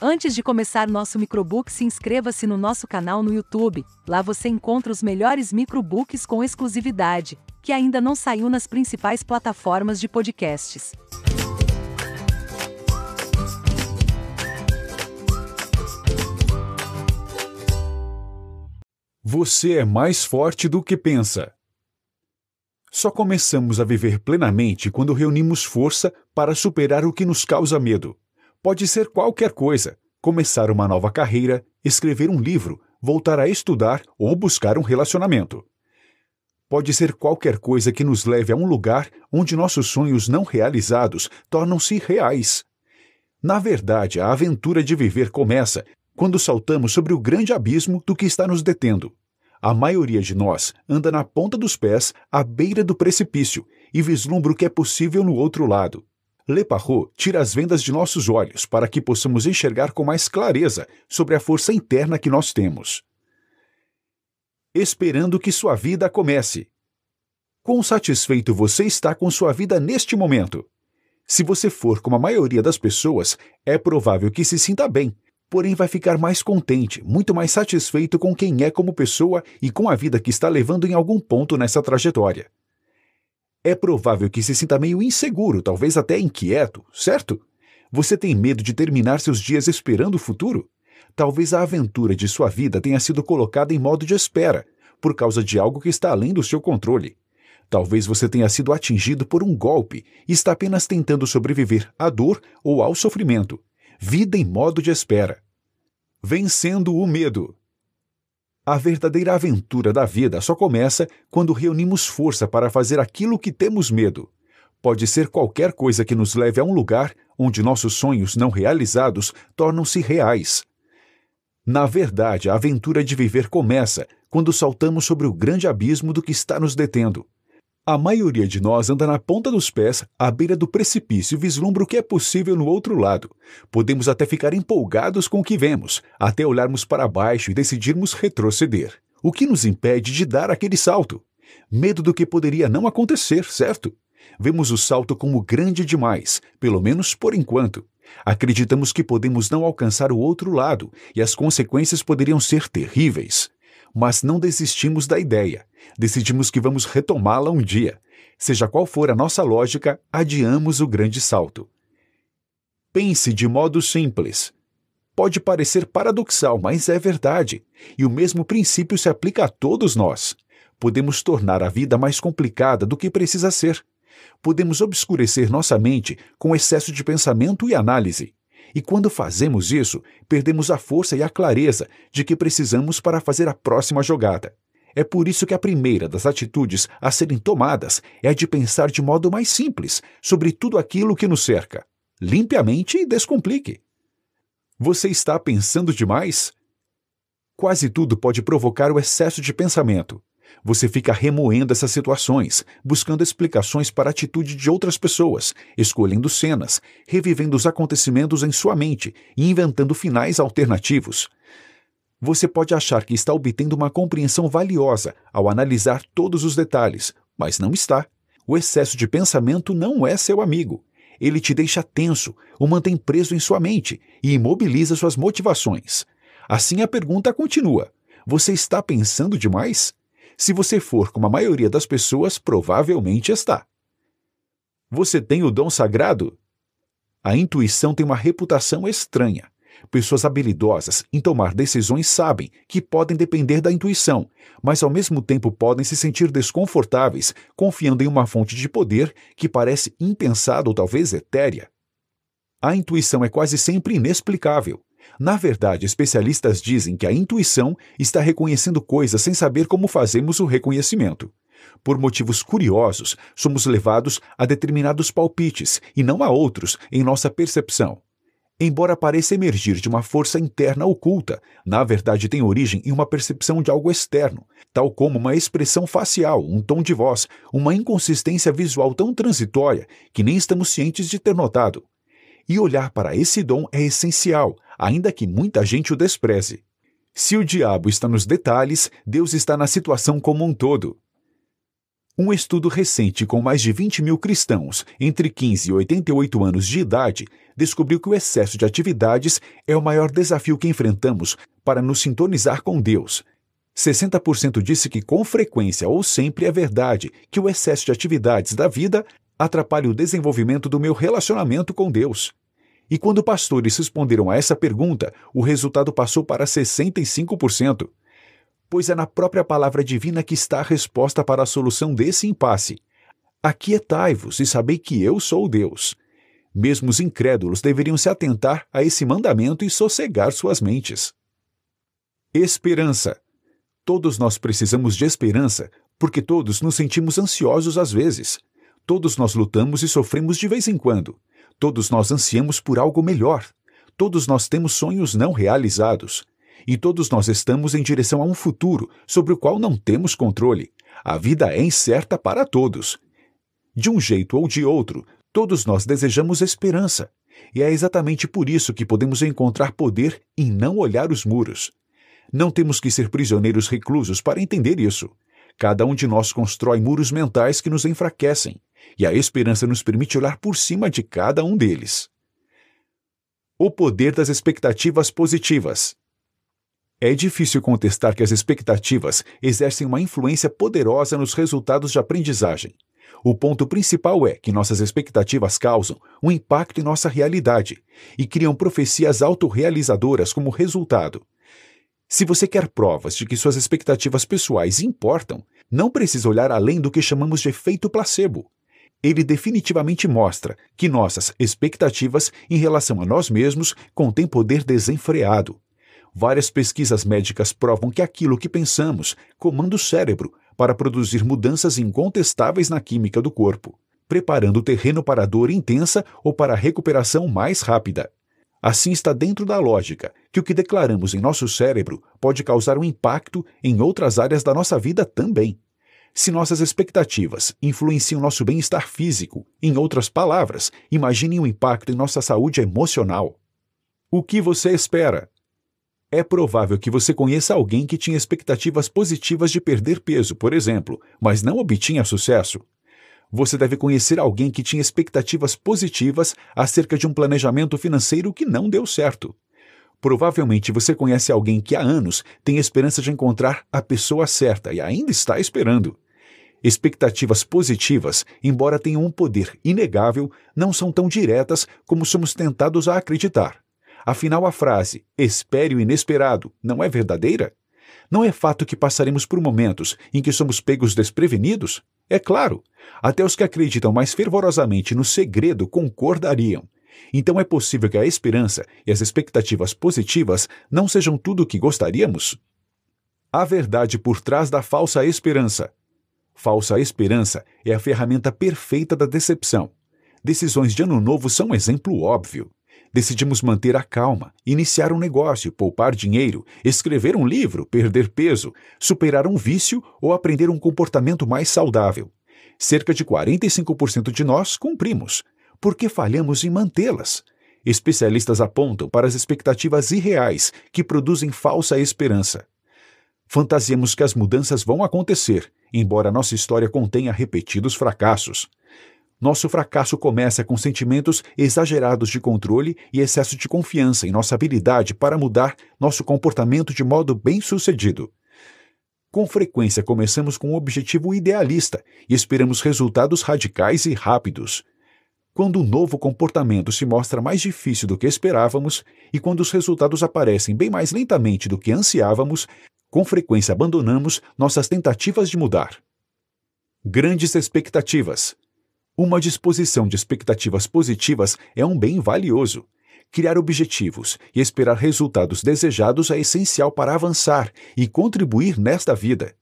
Antes de começar nosso microbook, se inscreva-se no nosso canal no YouTube. Lá você encontra os melhores microbooks com exclusividade, que ainda não saiu nas principais plataformas de podcasts. Você é mais forte do que pensa. Só começamos a viver plenamente quando reunimos força para superar o que nos causa medo. Pode ser qualquer coisa: começar uma nova carreira, escrever um livro, voltar a estudar ou buscar um relacionamento. Pode ser qualquer coisa que nos leve a um lugar onde nossos sonhos não realizados tornam-se reais. Na verdade, a aventura de viver começa quando saltamos sobre o grande abismo do que está nos detendo. A maioria de nós anda na ponta dos pés, à beira do precipício, e vislumbra o que é possível no outro lado. Le Parrot tira as vendas de nossos olhos para que possamos enxergar com mais clareza sobre a força interna que nós temos. Esperando que sua vida comece. Quão satisfeito você está com sua vida neste momento? Se você for como a maioria das pessoas, é provável que se sinta bem, porém vai ficar mais contente, muito mais satisfeito com quem é como pessoa e com a vida que está levando em algum ponto nessa trajetória. É provável que se sinta meio inseguro, talvez até inquieto, certo? Você tem medo de terminar seus dias esperando o futuro? Talvez a aventura de sua vida tenha sido colocada em modo de espera, por causa de algo que está além do seu controle. Talvez você tenha sido atingido por um golpe e está apenas tentando sobreviver à dor ou ao sofrimento. Vida em modo de espera. Vencendo o medo. A verdadeira aventura da vida só começa quando reunimos força para fazer aquilo que temos medo. Pode ser qualquer coisa que nos leve a um lugar onde nossos sonhos não realizados tornam-se reais. Na verdade, a aventura de viver começa quando saltamos sobre o grande abismo do que está nos detendo. A maioria de nós anda na ponta dos pés, à beira do precipício e vislumbra o que é possível no outro lado. Podemos até ficar empolgados com o que vemos, até olharmos para baixo e decidirmos retroceder. O que nos impede de dar aquele salto? Medo do que poderia não acontecer, certo? Vemos o salto como grande demais, pelo menos por enquanto. Acreditamos que podemos não alcançar o outro lado e as consequências poderiam ser terríveis. Mas não desistimos da ideia. Decidimos que vamos retomá-la um dia. Seja qual for a nossa lógica, adiamos o grande salto. Pense de modo simples. Pode parecer paradoxal, mas é verdade. E o mesmo princípio se aplica a todos nós. Podemos tornar a vida mais complicada do que precisa ser. Podemos obscurecer nossa mente com excesso de pensamento e análise. E quando fazemos isso, perdemos a força e a clareza de que precisamos para fazer a próxima jogada. É por isso que a primeira das atitudes a serem tomadas é a de pensar de modo mais simples sobre tudo aquilo que nos cerca. Limpe a mente e descomplique. Você está pensando demais? Quase tudo pode provocar o excesso de pensamento. Você fica remoendo essas situações, buscando explicações para a atitude de outras pessoas, escolhendo cenas, revivendo os acontecimentos em sua mente e inventando finais alternativos. Você pode achar que está obtendo uma compreensão valiosa ao analisar todos os detalhes, mas não está. O excesso de pensamento não é seu amigo. Ele te deixa tenso, o mantém preso em sua mente e imobiliza suas motivações. Assim a pergunta continua: Você está pensando demais? Se você for como a maioria das pessoas, provavelmente está. Você tem o dom sagrado? A intuição tem uma reputação estranha. Pessoas habilidosas em tomar decisões sabem que podem depender da intuição, mas ao mesmo tempo podem se sentir desconfortáveis confiando em uma fonte de poder que parece impensada ou talvez etérea. A intuição é quase sempre inexplicável. Na verdade, especialistas dizem que a intuição está reconhecendo coisas sem saber como fazemos o reconhecimento. Por motivos curiosos, somos levados a determinados palpites e não a outros em nossa percepção. Embora pareça emergir de uma força interna oculta, na verdade tem origem em uma percepção de algo externo, tal como uma expressão facial, um tom de voz, uma inconsistência visual tão transitória que nem estamos cientes de ter notado. E olhar para esse dom é essencial, ainda que muita gente o despreze. Se o diabo está nos detalhes, Deus está na situação como um todo. Um estudo recente com mais de 20 mil cristãos entre 15 e 88 anos de idade descobriu que o excesso de atividades é o maior desafio que enfrentamos para nos sintonizar com Deus. 60% disse que com frequência ou sempre é verdade que o excesso de atividades da vida atrapalha o desenvolvimento do meu relacionamento com Deus. E quando pastores responderam a essa pergunta, o resultado passou para 65% pois é na própria palavra divina que está a resposta para a solução desse impasse. Aquietai-vos e sabei que eu sou Deus. Mesmo os incrédulos deveriam se atentar a esse mandamento e sossegar suas mentes. Esperança. Todos nós precisamos de esperança, porque todos nos sentimos ansiosos às vezes. Todos nós lutamos e sofremos de vez em quando. Todos nós ansiamos por algo melhor. Todos nós temos sonhos não realizados. E todos nós estamos em direção a um futuro sobre o qual não temos controle. A vida é incerta para todos. De um jeito ou de outro, todos nós desejamos esperança. E é exatamente por isso que podemos encontrar poder em não olhar os muros. Não temos que ser prisioneiros reclusos para entender isso. Cada um de nós constrói muros mentais que nos enfraquecem, e a esperança nos permite olhar por cima de cada um deles. O poder das expectativas positivas. É difícil contestar que as expectativas exercem uma influência poderosa nos resultados de aprendizagem. O ponto principal é que nossas expectativas causam um impacto em nossa realidade e criam profecias autorrealizadoras como resultado. Se você quer provas de que suas expectativas pessoais importam, não precisa olhar além do que chamamos de efeito placebo. Ele definitivamente mostra que nossas expectativas em relação a nós mesmos contêm poder desenfreado. Várias pesquisas médicas provam que aquilo que pensamos comanda o cérebro para produzir mudanças incontestáveis na química do corpo, preparando o terreno para a dor intensa ou para a recuperação mais rápida. Assim está dentro da lógica que o que declaramos em nosso cérebro pode causar um impacto em outras áreas da nossa vida também. Se nossas expectativas influenciam nosso bem-estar físico, em outras palavras, imagine o impacto em nossa saúde emocional. O que você espera? É provável que você conheça alguém que tinha expectativas positivas de perder peso, por exemplo, mas não obtinha sucesso. Você deve conhecer alguém que tinha expectativas positivas acerca de um planejamento financeiro que não deu certo. Provavelmente você conhece alguém que há anos tem esperança de encontrar a pessoa certa e ainda está esperando. Expectativas positivas, embora tenham um poder inegável, não são tão diretas como somos tentados a acreditar. Afinal, a frase espere o inesperado não é verdadeira? Não é fato que passaremos por momentos em que somos pegos desprevenidos? É claro, até os que acreditam mais fervorosamente no segredo concordariam. Então é possível que a esperança e as expectativas positivas não sejam tudo o que gostaríamos? A verdade por trás da falsa esperança. Falsa esperança é a ferramenta perfeita da decepção. Decisões de ano novo são um exemplo óbvio. Decidimos manter a calma, iniciar um negócio, poupar dinheiro, escrever um livro, perder peso, superar um vício ou aprender um comportamento mais saudável. Cerca de 45% de nós cumprimos. Por que falhamos em mantê-las? Especialistas apontam para as expectativas irreais que produzem falsa esperança. Fantasiamos que as mudanças vão acontecer, embora nossa história contenha repetidos fracassos. Nosso fracasso começa com sentimentos exagerados de controle e excesso de confiança em nossa habilidade para mudar nosso comportamento de modo bem-sucedido. Com frequência começamos com um objetivo idealista e esperamos resultados radicais e rápidos. Quando um novo comportamento se mostra mais difícil do que esperávamos e quando os resultados aparecem bem mais lentamente do que ansiávamos, com frequência abandonamos nossas tentativas de mudar. Grandes expectativas. Uma disposição de expectativas positivas é um bem valioso. Criar objetivos e esperar resultados desejados é essencial para avançar e contribuir nesta vida.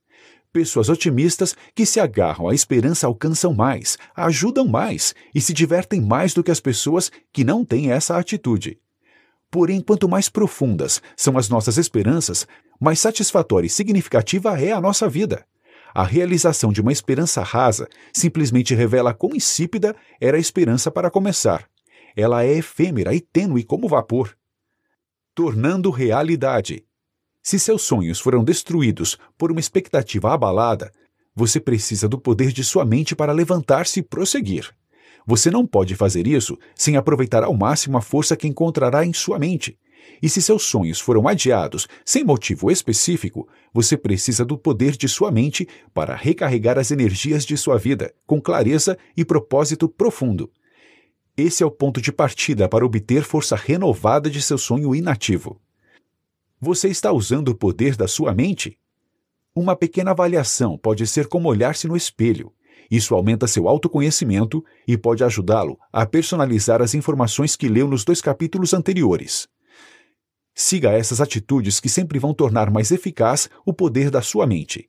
Pessoas otimistas que se agarram à esperança alcançam mais, ajudam mais e se divertem mais do que as pessoas que não têm essa atitude. Porém, quanto mais profundas são as nossas esperanças, mais satisfatória e significativa é a nossa vida. A realização de uma esperança rasa simplesmente revela quão insípida era a esperança para começar. Ela é efêmera e tênue como vapor. Tornando realidade. Se seus sonhos foram destruídos por uma expectativa abalada, Você precisa do poder de sua mente para levantar-se e prosseguir. Você não pode fazer isso sem aproveitar ao máximo a força que encontrará em sua mente. E se seus sonhos foram adiados sem motivo específico, você precisa do poder de sua mente para recarregar as energias de sua vida com clareza e propósito profundo. Esse é o ponto de partida para obter força renovada de seu sonho inativo. Você está usando o poder da sua mente? Uma pequena avaliação pode ser como olhar-se no espelho. Isso aumenta seu autoconhecimento e pode ajudá-lo a personalizar as informações que leu nos dois capítulos anteriores. Siga essas atitudes que sempre vão tornar mais eficaz o poder da sua mente.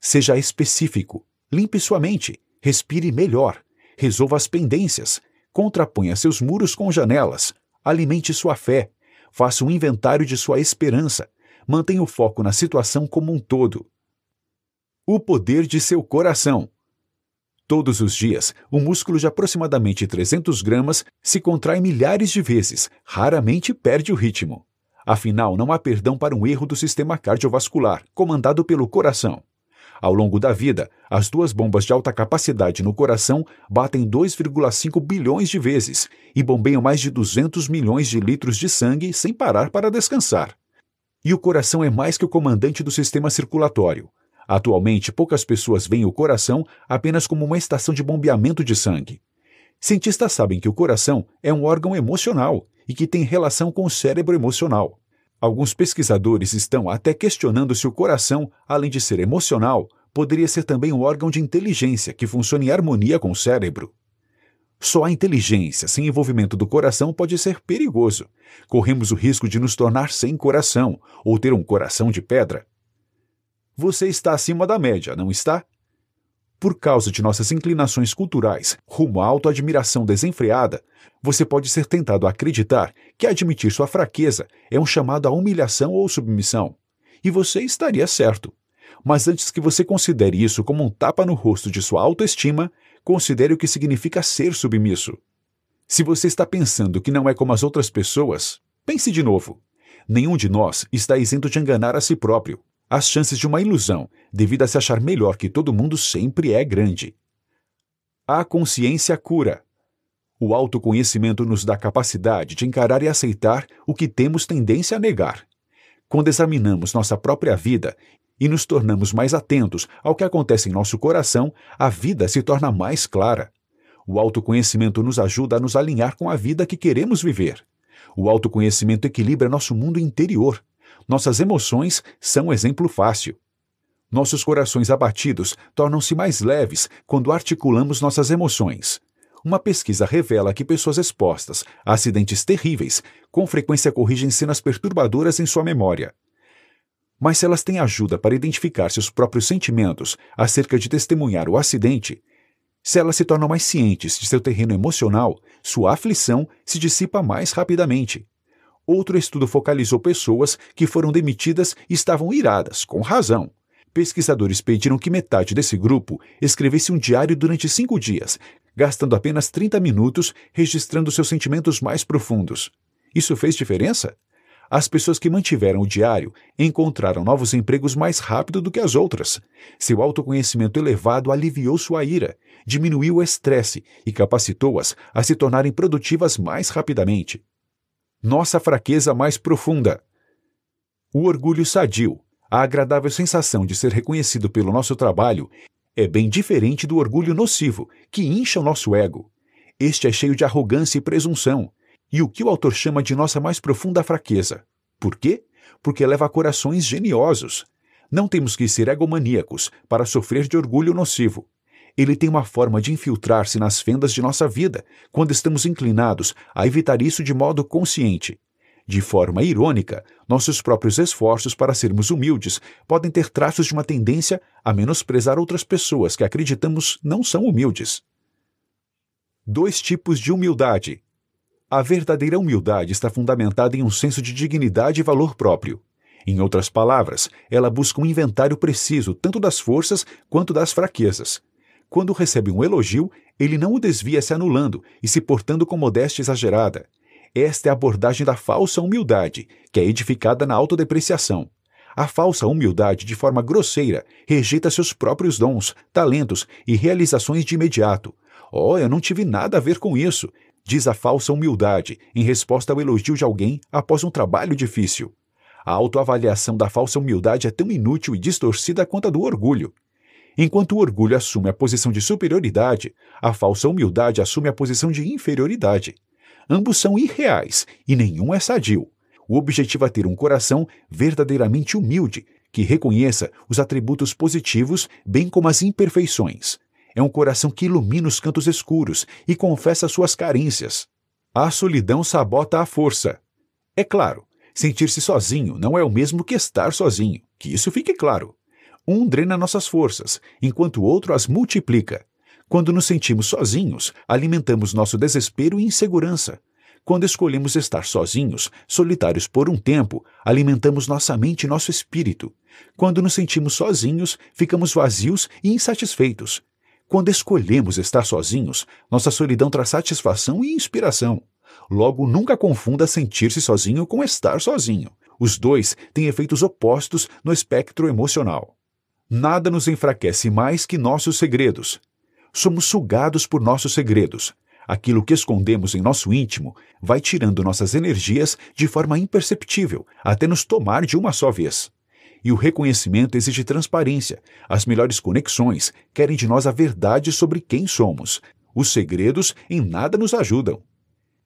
Seja específico, limpe sua mente, respire melhor, resolva as pendências, contraponha seus muros com janelas, alimente sua fé, faça um inventário de sua esperança, mantenha o foco na situação como um todo. O poder de seu coração. Todos os dias, o músculo de aproximadamente 300 gramas se contrai milhares de vezes, raramente perde o ritmo. Afinal, não há perdão para um erro do sistema cardiovascular, comandado pelo coração. Ao longo da vida, as duas bombas de alta capacidade no coração batem 2,5 bilhões de vezes e bombeiam mais de 200 milhões de litros de sangue sem parar para descansar. E o coração é mais que o comandante do sistema circulatório. Atualmente, poucas pessoas veem o coração apenas como uma estação de bombeamento de sangue. Cientistas sabem que o coração é um órgão emocional e que tem relação com o cérebro emocional. Alguns pesquisadores estão até questionando se o coração, além de ser emocional, poderia ser também um órgão de inteligência que funciona em harmonia com o cérebro. Só a inteligência sem envolvimento do coração pode ser perigoso. Corremos o risco de nos tornar sem coração ou ter um coração de pedra. Você está acima da média, não está? Por causa de nossas inclinações culturais rumo à autoadmiração desenfreada, você pode ser tentado a acreditar que admitir sua fraqueza é um chamado à humilhação ou submissão. E você estaria certo. Mas antes que você considere isso como um tapa no rosto de sua autoestima, considere o que significa ser submisso. Se você está pensando que não é como as outras pessoas, pense de novo. Nenhum de nós está isento de enganar a si próprio as chances de uma ilusão, devido a se achar melhor que todo mundo, sempre é grande. A consciência cura. O autoconhecimento nos dá capacidade de encarar e aceitar o que temos tendência a negar. Quando examinamos nossa própria vida e nos tornamos mais atentos ao que acontece em nosso coração, a vida se torna mais clara. O autoconhecimento nos ajuda a nos alinhar com a vida que queremos viver. O autoconhecimento equilibra nosso mundo interior nossas emoções são um exemplo fácil. Nossos corações abatidos tornam-se mais leves quando articulamos nossas emoções. Uma pesquisa revela que pessoas expostas a acidentes terríveis com frequência corrigem cenas perturbadoras em sua memória. Mas se elas têm ajuda para identificar seus próprios sentimentos acerca de testemunhar o acidente, se elas se tornam mais cientes de seu terreno emocional, sua aflição se dissipa mais rapidamente. Outro estudo focalizou pessoas que foram demitidas e estavam iradas, com razão. Pesquisadores pediram que metade desse grupo escrevesse um diário durante cinco dias, gastando apenas 30 minutos registrando seus sentimentos mais profundos. Isso fez diferença? As pessoas que mantiveram o diário encontraram novos empregos mais rápido do que as outras. Seu autoconhecimento elevado aliviou sua ira, diminuiu o estresse e capacitou-as a se tornarem produtivas mais rapidamente nossa fraqueza mais profunda. O orgulho sadio, a agradável sensação de ser reconhecido pelo nosso trabalho, é bem diferente do orgulho nocivo, que incha o nosso ego. Este é cheio de arrogância e presunção, e o que o autor chama de nossa mais profunda fraqueza. Por quê? Porque leva a corações geniosos. Não temos que ser egomaníacos para sofrer de orgulho nocivo ele tem uma forma de infiltrar-se nas fendas de nossa vida quando estamos inclinados a evitar isso de modo consciente. De forma irônica, nossos próprios esforços para sermos humildes podem ter traços de uma tendência a menosprezar outras pessoas que acreditamos não são humildes. Dois tipos de humildade. A verdadeira humildade está fundamentada em um senso de dignidade e valor próprio. Em outras palavras, ela busca um inventário preciso tanto das forças quanto das fraquezas. Quando recebe um elogio, ele não o desvia se anulando e se portando com modéstia exagerada. Esta é a abordagem da falsa humildade, que é edificada na autodepreciação. A falsa humildade, de forma grosseira, rejeita seus próprios dons, talentos e realizações de imediato. Oh, eu não tive nada a ver com isso, diz a falsa humildade, em resposta ao elogio de alguém após um trabalho difícil. A autoavaliação da falsa humildade é tão inútil e distorcida quanto a do orgulho. Enquanto o orgulho assume a posição de superioridade, a falsa humildade assume a posição de inferioridade. Ambos são irreais e nenhum é sadio. O objetivo é ter um coração verdadeiramente humilde, que reconheça os atributos positivos bem como as imperfeições. É um coração que ilumina os cantos escuros e confessa suas carências. A solidão sabota a força. É claro, sentir-se sozinho não é o mesmo que estar sozinho, que isso fique claro. Um drena nossas forças, enquanto o outro as multiplica. Quando nos sentimos sozinhos, alimentamos nosso desespero e insegurança. Quando escolhemos estar sozinhos, solitários por um tempo, alimentamos nossa mente e nosso espírito. Quando nos sentimos sozinhos, ficamos vazios e insatisfeitos. Quando escolhemos estar sozinhos, nossa solidão traz satisfação e inspiração. Logo, nunca confunda sentir-se sozinho com estar sozinho. Os dois têm efeitos opostos no espectro emocional. Nada nos enfraquece mais que nossos segredos. Somos sugados por nossos segredos. Aquilo que escondemos em nosso íntimo vai tirando nossas energias de forma imperceptível, até nos tomar de uma só vez. E o reconhecimento exige transparência. As melhores conexões querem de nós a verdade sobre quem somos. Os segredos em nada nos ajudam.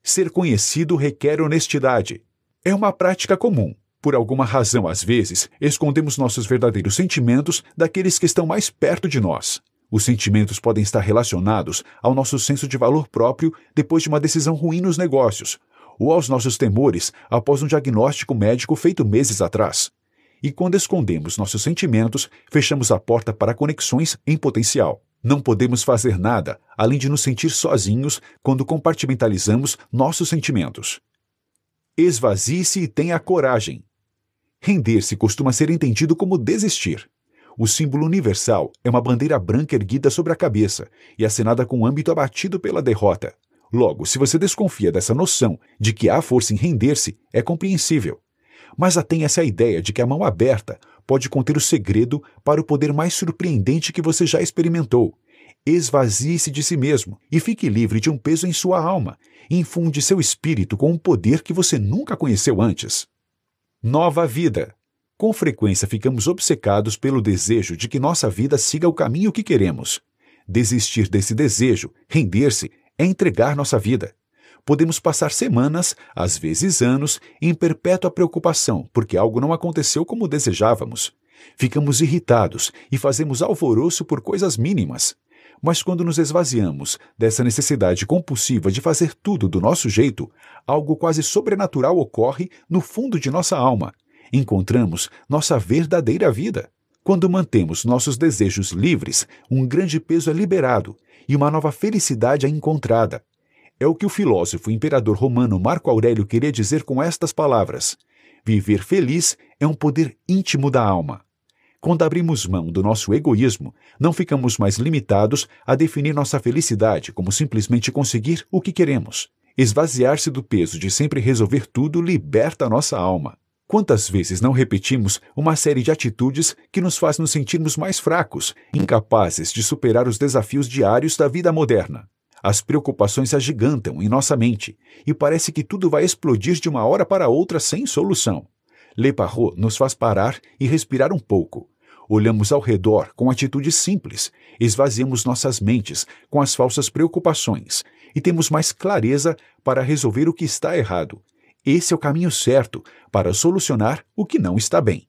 Ser conhecido requer honestidade. É uma prática comum, por alguma razão, às vezes, escondemos nossos verdadeiros sentimentos daqueles que estão mais perto de nós. Os sentimentos podem estar relacionados ao nosso senso de valor próprio depois de uma decisão ruim nos negócios, ou aos nossos temores após um diagnóstico médico feito meses atrás. E quando escondemos nossos sentimentos, fechamos a porta para conexões em potencial. Não podemos fazer nada além de nos sentir sozinhos quando compartimentalizamos nossos sentimentos. Esvazie-se e tenha coragem. Render-se costuma ser entendido como desistir. O símbolo universal é uma bandeira branca erguida sobre a cabeça e assinada com o âmbito abatido pela derrota. Logo, se você desconfia dessa noção de que há força em render-se, é compreensível. Mas atenha essa ideia de que a mão aberta pode conter o segredo para o poder mais surpreendente que você já experimentou. Esvazie-se de si mesmo e fique livre de um peso em sua alma. Infunde seu espírito com um poder que você nunca conheceu antes. Nova vida. Com frequência ficamos obcecados pelo desejo de que nossa vida siga o caminho que queremos. Desistir desse desejo, render-se, é entregar nossa vida. Podemos passar semanas, às vezes anos, em perpétua preocupação porque algo não aconteceu como desejávamos. Ficamos irritados e fazemos alvoroço por coisas mínimas. Mas quando nos esvaziamos dessa necessidade compulsiva de fazer tudo do nosso jeito, algo quase sobrenatural ocorre no fundo de nossa alma. Encontramos nossa verdadeira vida. Quando mantemos nossos desejos livres, um grande peso é liberado e uma nova felicidade é encontrada. É o que o filósofo imperador romano Marco Aurélio queria dizer com estas palavras: Viver feliz é um poder íntimo da alma. Quando abrimos mão do nosso egoísmo, não ficamos mais limitados a definir nossa felicidade como simplesmente conseguir o que queremos. Esvaziar-se do peso de sempre resolver tudo liberta nossa alma. Quantas vezes não repetimos uma série de atitudes que nos faz nos sentirmos mais fracos, incapazes de superar os desafios diários da vida moderna? As preocupações agigantam em nossa mente e parece que tudo vai explodir de uma hora para outra sem solução. Le Parrot nos faz parar e respirar um pouco. Olhamos ao redor com atitudes simples, esvaziamos nossas mentes com as falsas preocupações e temos mais clareza para resolver o que está errado. Esse é o caminho certo para solucionar o que não está bem.